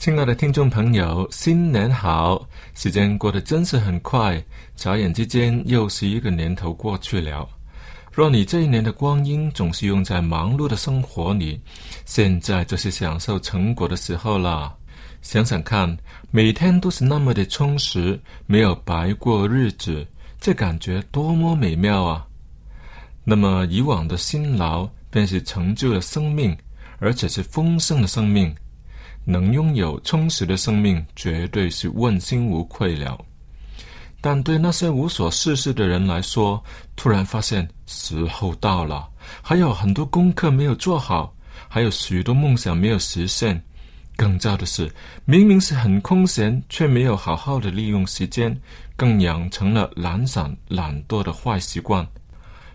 亲爱的听众朋友，新年好！时间过得真是很快，眨眼之间又是一个年头过去了。若你这一年的光阴总是用在忙碌的生活里，现在就是享受成果的时候了。想想看，每天都是那么的充实，没有白过日子，这感觉多么美妙啊！那么以往的辛劳便是成就了生命，而且是丰盛的生命。能拥有充实的生命，绝对是问心无愧了。但对那些无所事事的人来说，突然发现时候到了，还有很多功课没有做好，还有许多梦想没有实现。更糟的是，明明是很空闲，却没有好好的利用时间，更养成了懒散懒惰的坏习惯。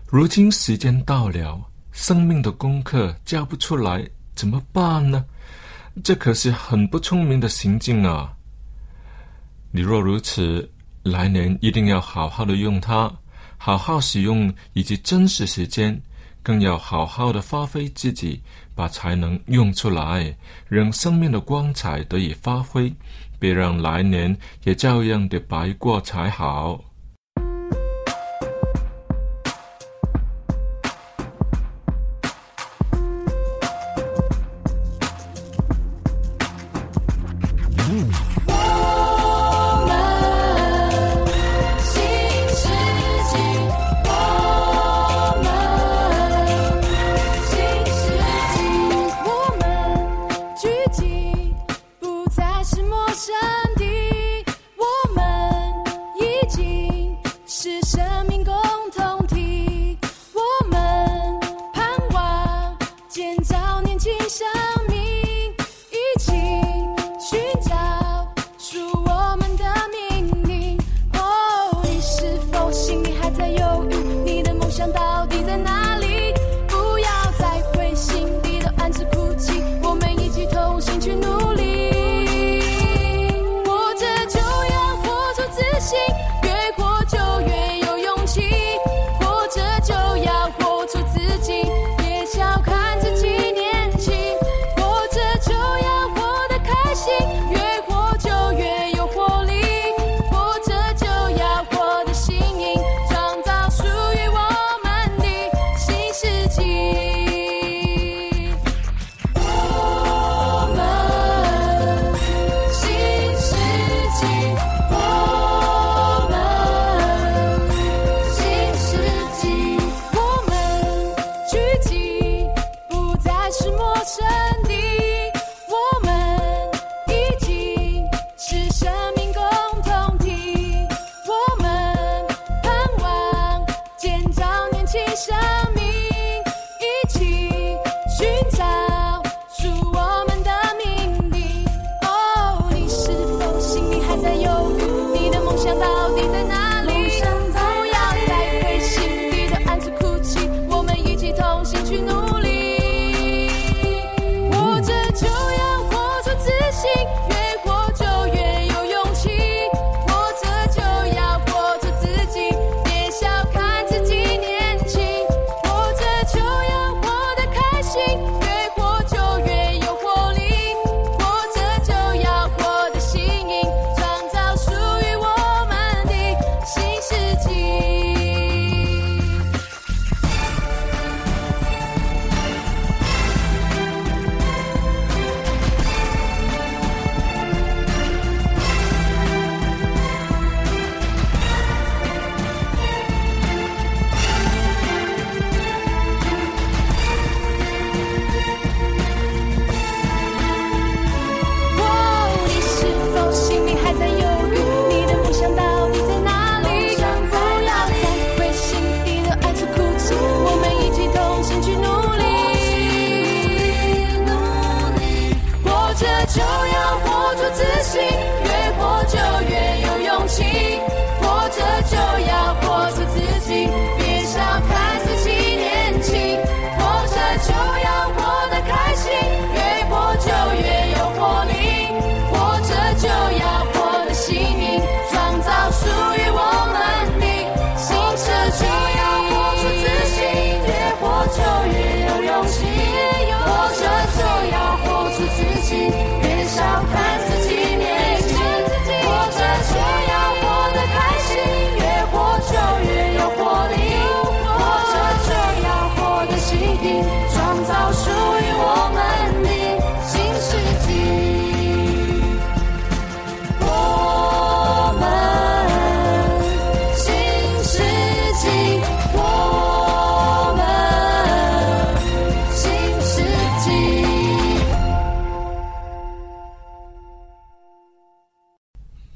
如今时间到了，生命的功课交不出来，怎么办呢？这可是很不聪明的行径啊！你若如此，来年一定要好好的用它，好好使用以及珍惜时间，更要好好的发挥自己，把才能用出来，让生命的光彩得以发挥，别让来年也照样的白过才好。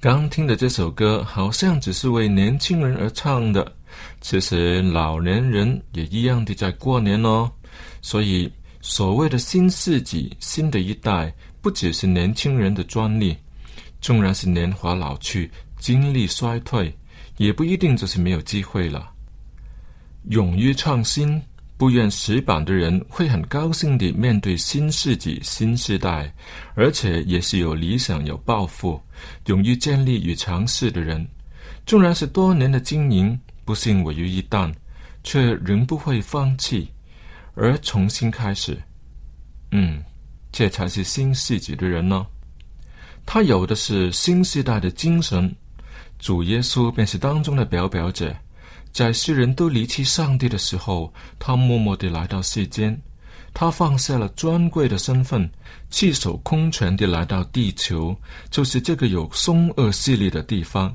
刚听的这首歌好像只是为年轻人而唱的，其实老年人也一样的在过年哦。所以所谓的新世纪、新的一代，不只是年轻人的专利。纵然是年华老去、精力衰退，也不一定就是没有机会了。勇于创新。不愿死板的人会很高兴地面对新世纪、新时代，而且也是有理想、有抱负、勇于建立与尝试的人。纵然是多年的经营不幸毁于一旦，却仍不会放弃，而重新开始。嗯，这才是新世纪的人呢。他有的是新时代的精神，主耶稣便是当中的表表者。在世人都离弃上帝的时候，他默默地来到世间。他放下了尊贵的身份，弃手空拳地来到地球，就是这个有凶恶势力的地方。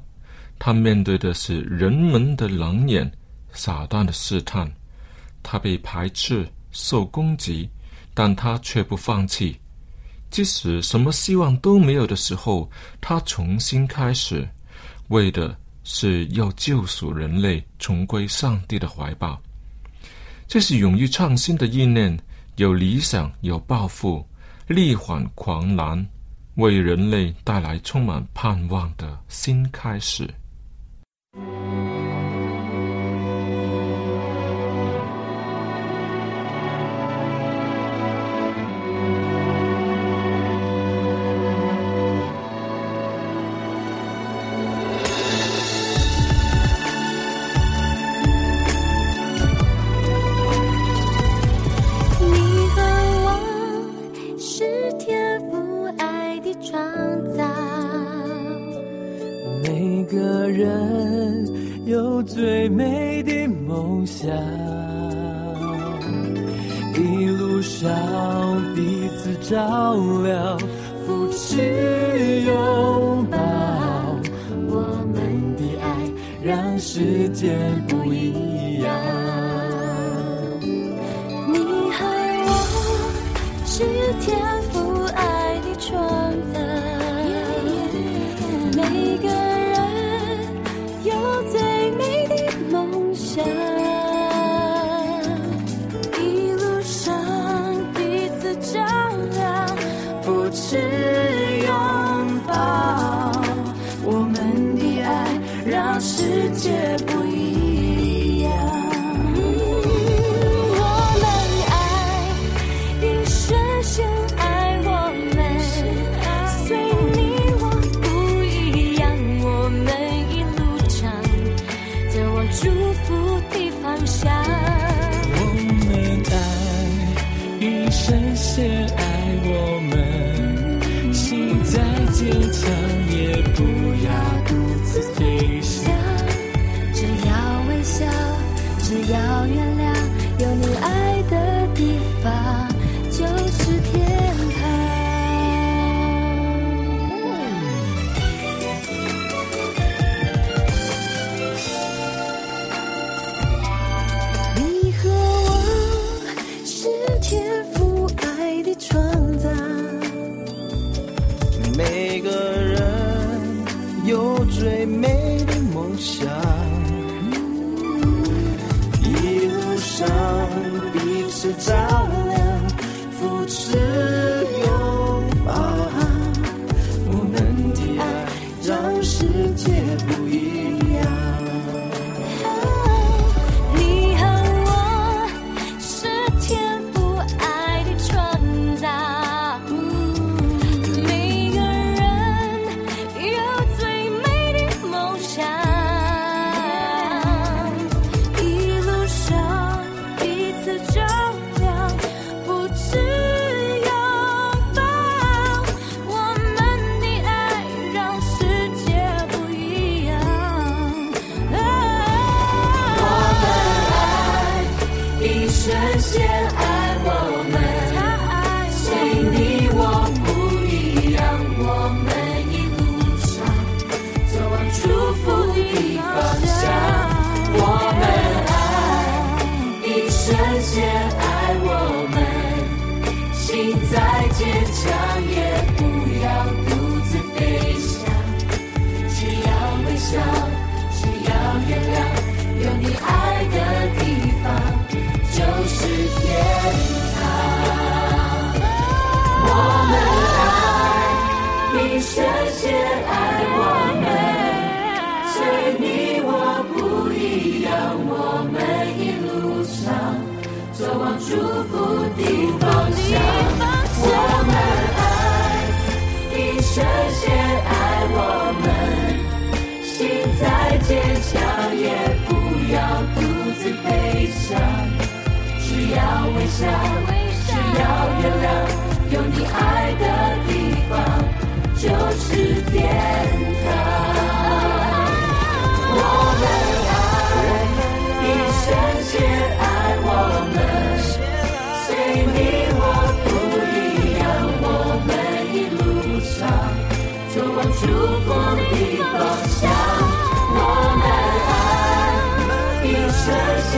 他面对的是人们的冷眼、撒旦的试探。他被排斥、受攻击，但他却不放弃。即使什么希望都没有的时候，他重新开始，为的。是要救赎人类，重归上帝的怀抱。这是勇于创新的意念，有理想，有抱负，力挽狂澜，为人类带来充满盼望的新开始。界笑只要原谅有你爱的地方就是天堂我们。爱你深深爱我们。爱你我不一样我们。一路上走往祝福的方向我们。爱一生要微笑，只要原谅，有你爱的地方就是天堂。我们爱，因神先爱我们，随你我不一样，我们一路上走往祝福的方向。我们爱，因神先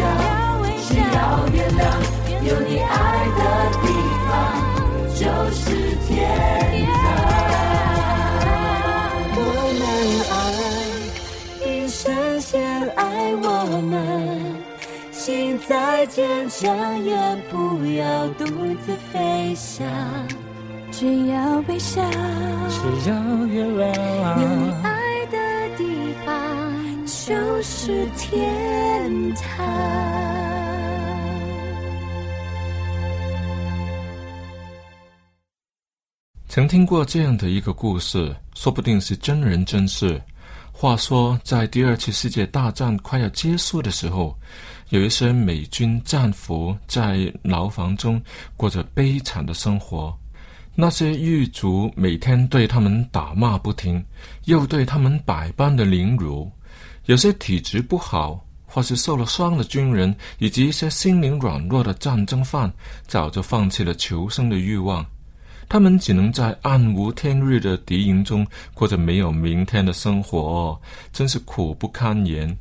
笑，只要原谅。有你爱的地方就是天堂。我们爱，因神先爱我们，心再坚强也不要独自飞翔，只要微笑，只要原有你谅。就是天堂。曾听过这样的一个故事，说不定是真人真事。话说，在第二次世界大战快要结束的时候，有一些美军战俘在牢房中过着悲惨的生活。那些狱卒每天对他们打骂不停，又对他们百般的凌辱。有些体质不好或是受了伤的军人，以及一些心灵软弱的战争犯，早就放弃了求生的欲望。他们只能在暗无天日的敌营中过着没有明天的生活、真是苦不堪言。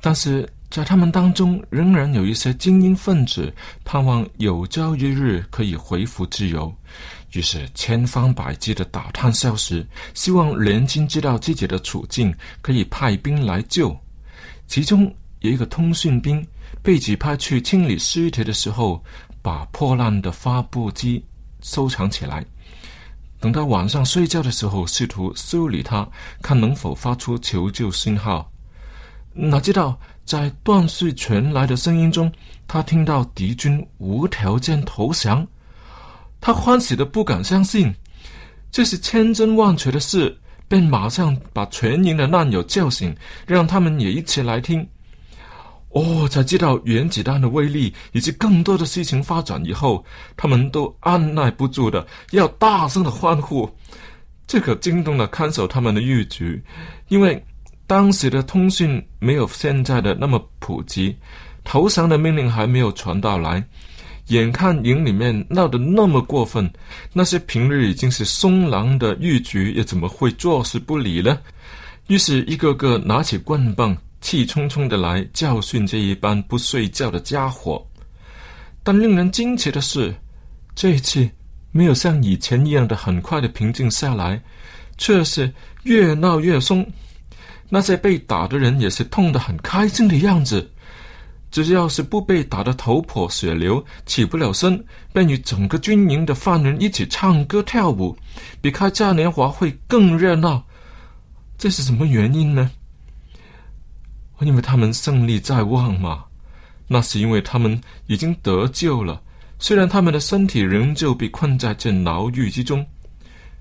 但是在他们当中，仍然有一些精英分子盼望有朝一日可以恢复自由，于是千方百计的打探消息，希望联军知道自己的处境，可以派兵来救。其中有一个通讯兵被指派去清理尸体的时候，把破烂的发布机收藏起来，等到晚上睡觉的时候，试图修理它，看能否发出求救信号。哪知道在断续传来的声音中，他听到敌军无条件投降，他欢喜的不敢相信，这是千真万确的事，便马上把全营的难友叫醒，让他们也一起来听。哦，才知道原子弹的威力，以及更多的事情发展以后，他们都按耐不住的要大声的欢呼。这可惊动了看守他们的狱卒，因为当时的通讯没有现在的那么普及，投降的命令还没有传到来。眼看营里面闹得那么过分，那些平日已经是松狼的狱卒又怎么会坐视不理呢？于是，一个个拿起棍棒。气冲冲的来教训这一班不睡觉的家伙，但令人惊奇的是，这一次没有像以前一样的很快的平静下来，却是越闹越凶。那些被打的人也是痛得很开心的样子，只要是不被打得头破血流、起不了身，便与整个军营的犯人一起唱歌跳舞，比开嘉年华会更热闹。这是什么原因呢？因为他们胜利在望嘛，那是因为他们已经得救了。虽然他们的身体仍旧被困在这牢狱之中，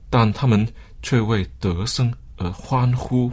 但他们却为得胜而欢呼。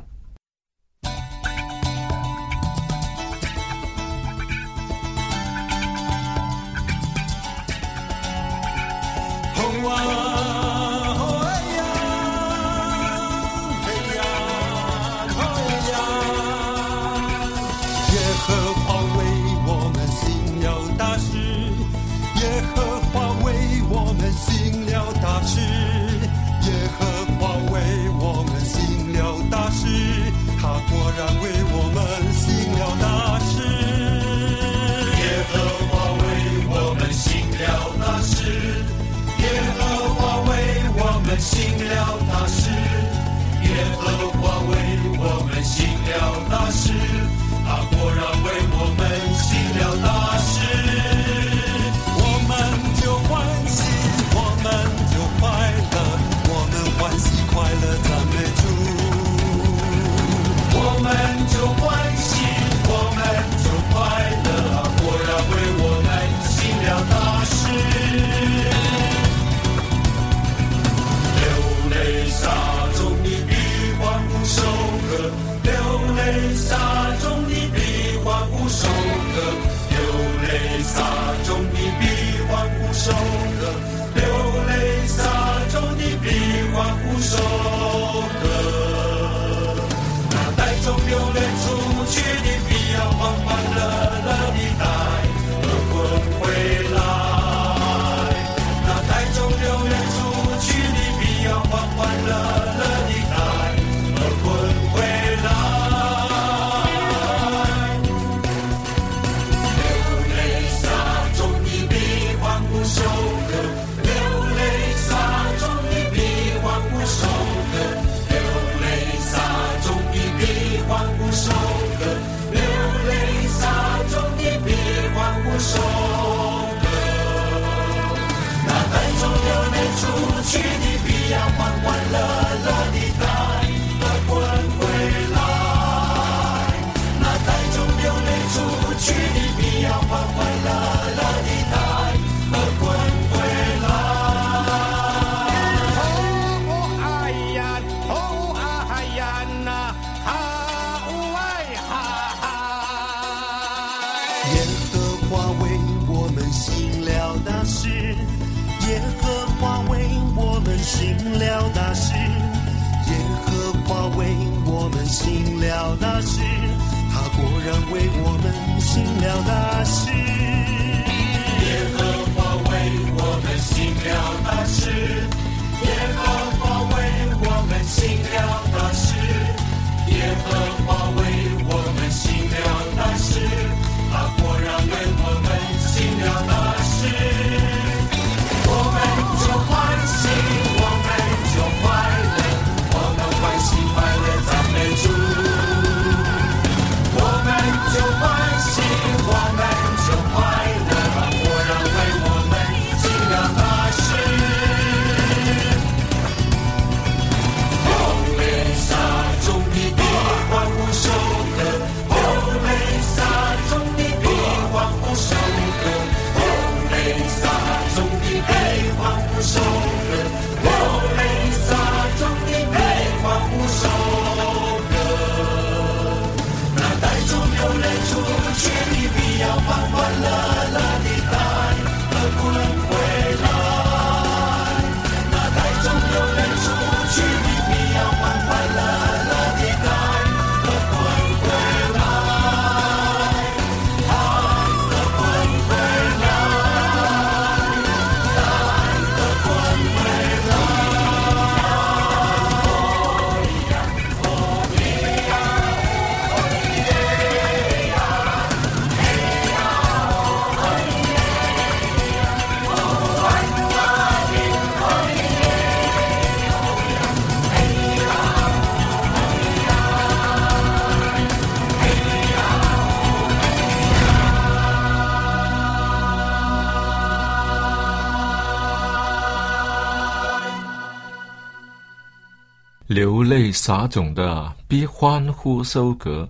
被撒种的必欢呼收割。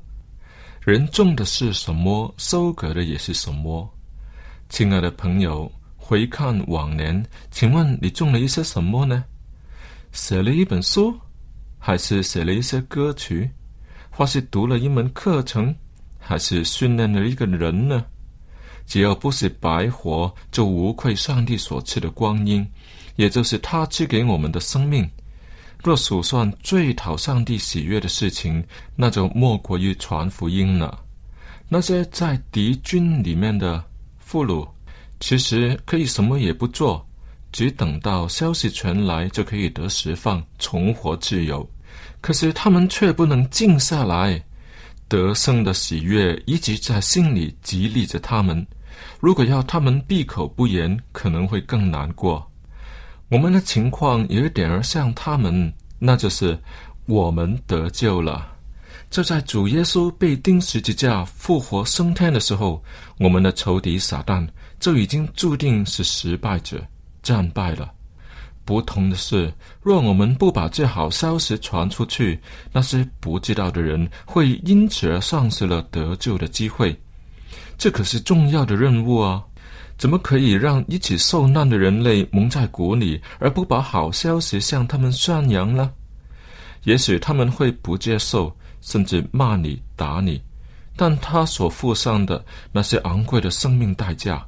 人种的是什么，收割的也是什么。亲爱的朋友，回看往年，请问你种了一些什么呢？写了一本书，还是写了一些歌曲，或是读了一门课程，还是训练了一个人呢？只要不是白活，就无愧上帝所赐的光阴，也就是他赐给我们的生命。若数算最讨上帝喜悦的事情，那就莫过于传福音了。那些在敌军里面的俘虏，其实可以什么也不做，只等到消息传来就可以得释放，重获自由。可是他们却不能静下来，得胜的喜悦一直在心里激励着他们。如果要他们闭口不言，可能会更难过。我们的情况有一点儿像他们，那就是我们得救了。就在主耶稣被钉十字架、复活升天的时候，我们的仇敌撒旦就已经注定是失败者，战败了。不同的是，若我们不把这好消息传出去，那些不知道的人会因此而丧失了得救的机会。这可是重要的任务啊！怎么可以让一起受难的人类蒙在鼓里，而不把好消息向他们宣扬呢？也许他们会不接受，甚至骂你、打你，但他所付上的那些昂贵的生命代价，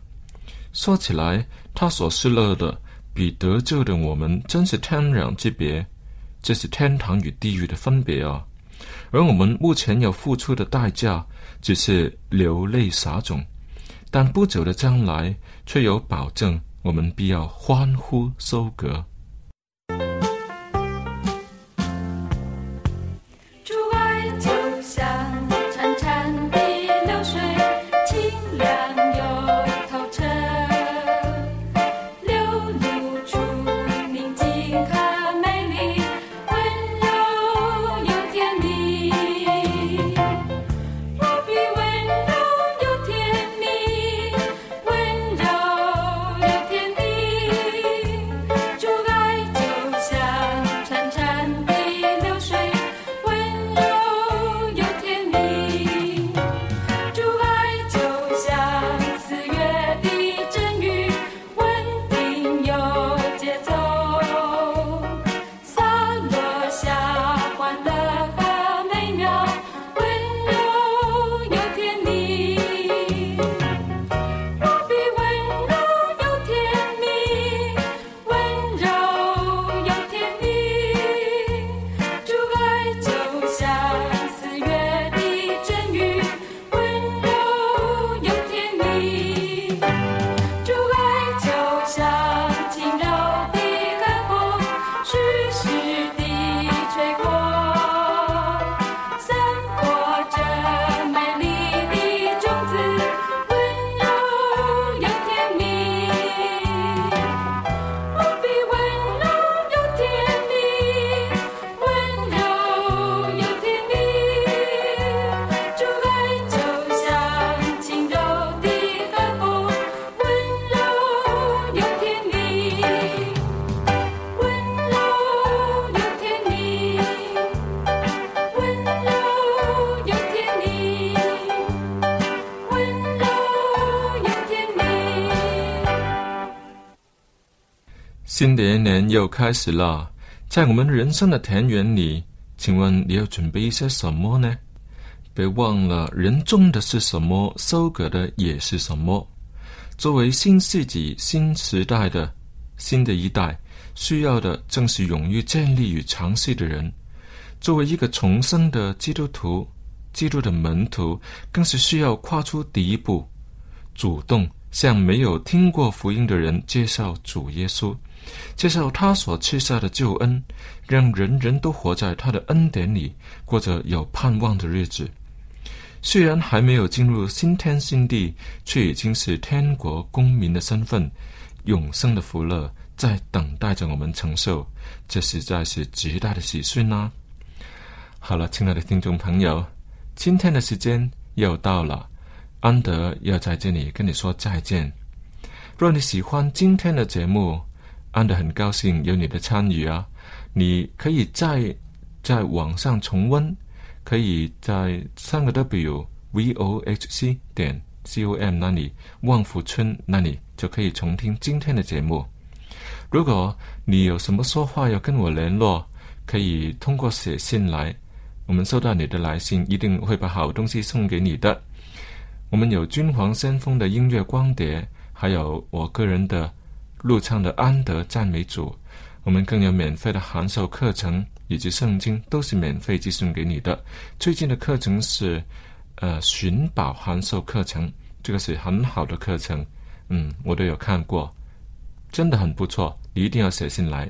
说起来，他所失落的比得救的我们真是天壤之别，这是天堂与地狱的分别啊！而我们目前要付出的代价，只是流泪撒种，但不久的将来却有保证，我们必要欢呼收割。新的一年又开始了，在我们人生的田园里，请问你要准备一些什么呢？别忘了，人种的是什么，收割的也是什么。作为新世纪、新时代的新的一代，需要的正是勇于建立与尝试的人。作为一个重生的基督徒、基督的门徒，更是需要跨出第一步，主动向没有听过福音的人介绍主耶稣，介绍他所赐下的救恩，让人人都活在他的恩典里，过着有盼望的日子。虽然还没有进入新天新地，却已经是天国公民的身份，永生的福乐在等待着我们承受，这实在是极大的喜讯呐、好了，亲爱的听众朋友，今天的时间又到了，安德要在这里跟你说再见。若你喜欢今天的节目，安德很高兴有你的参与啊！你可以在在网上重温，可以在三个 W V O H C 点 C O M 那里，旺福村那里就可以重听今天的节目。如果你有什么说话要跟我联络，可以通过写信来。我们收到你的来信，一定会把好东西送给你的。我们有君皇先锋的音乐光碟，还有我个人的录唱的安德赞美主。我们更有免费的函授课程以及圣经，都是免费寄送给你的。最近的课程是呃寻宝函授课程，这个是很好的课程，嗯，我都有看过，真的很不错。你一定要写信来。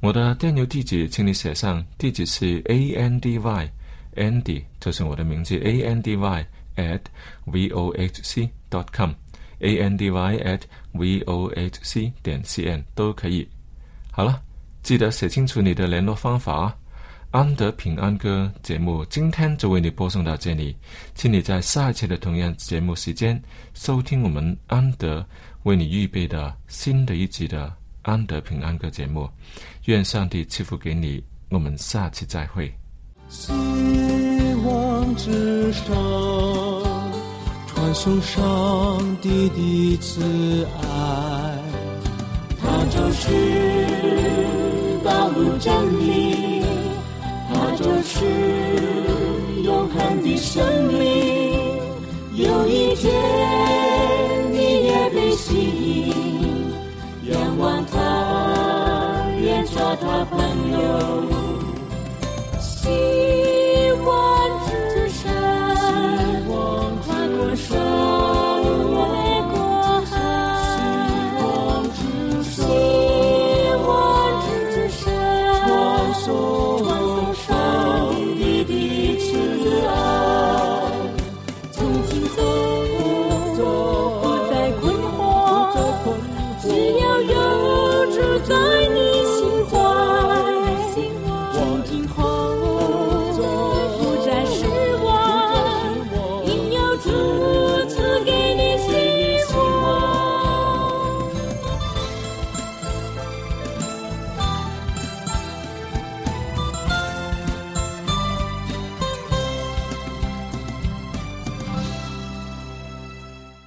我的电邮地址，请你写上，地址是 a n d y andy，就是我的名字 a n d y at v o h c dot com，a n d y at v o h c 点 c n 都可以。好了，记得写清楚你的联络方法啊。安德平安歌节目今天就为你播送到这里，请你在下一期的同样节目时间收听我们安德为你预备的新的一集的安德平安歌节目。愿上帝赐福给你，我们下期再会。希望之上，感受上帝的慈爱，他就是道路真理，他就是永恒的生命。有一天你也被吸引，仰望他，愿做他朋友。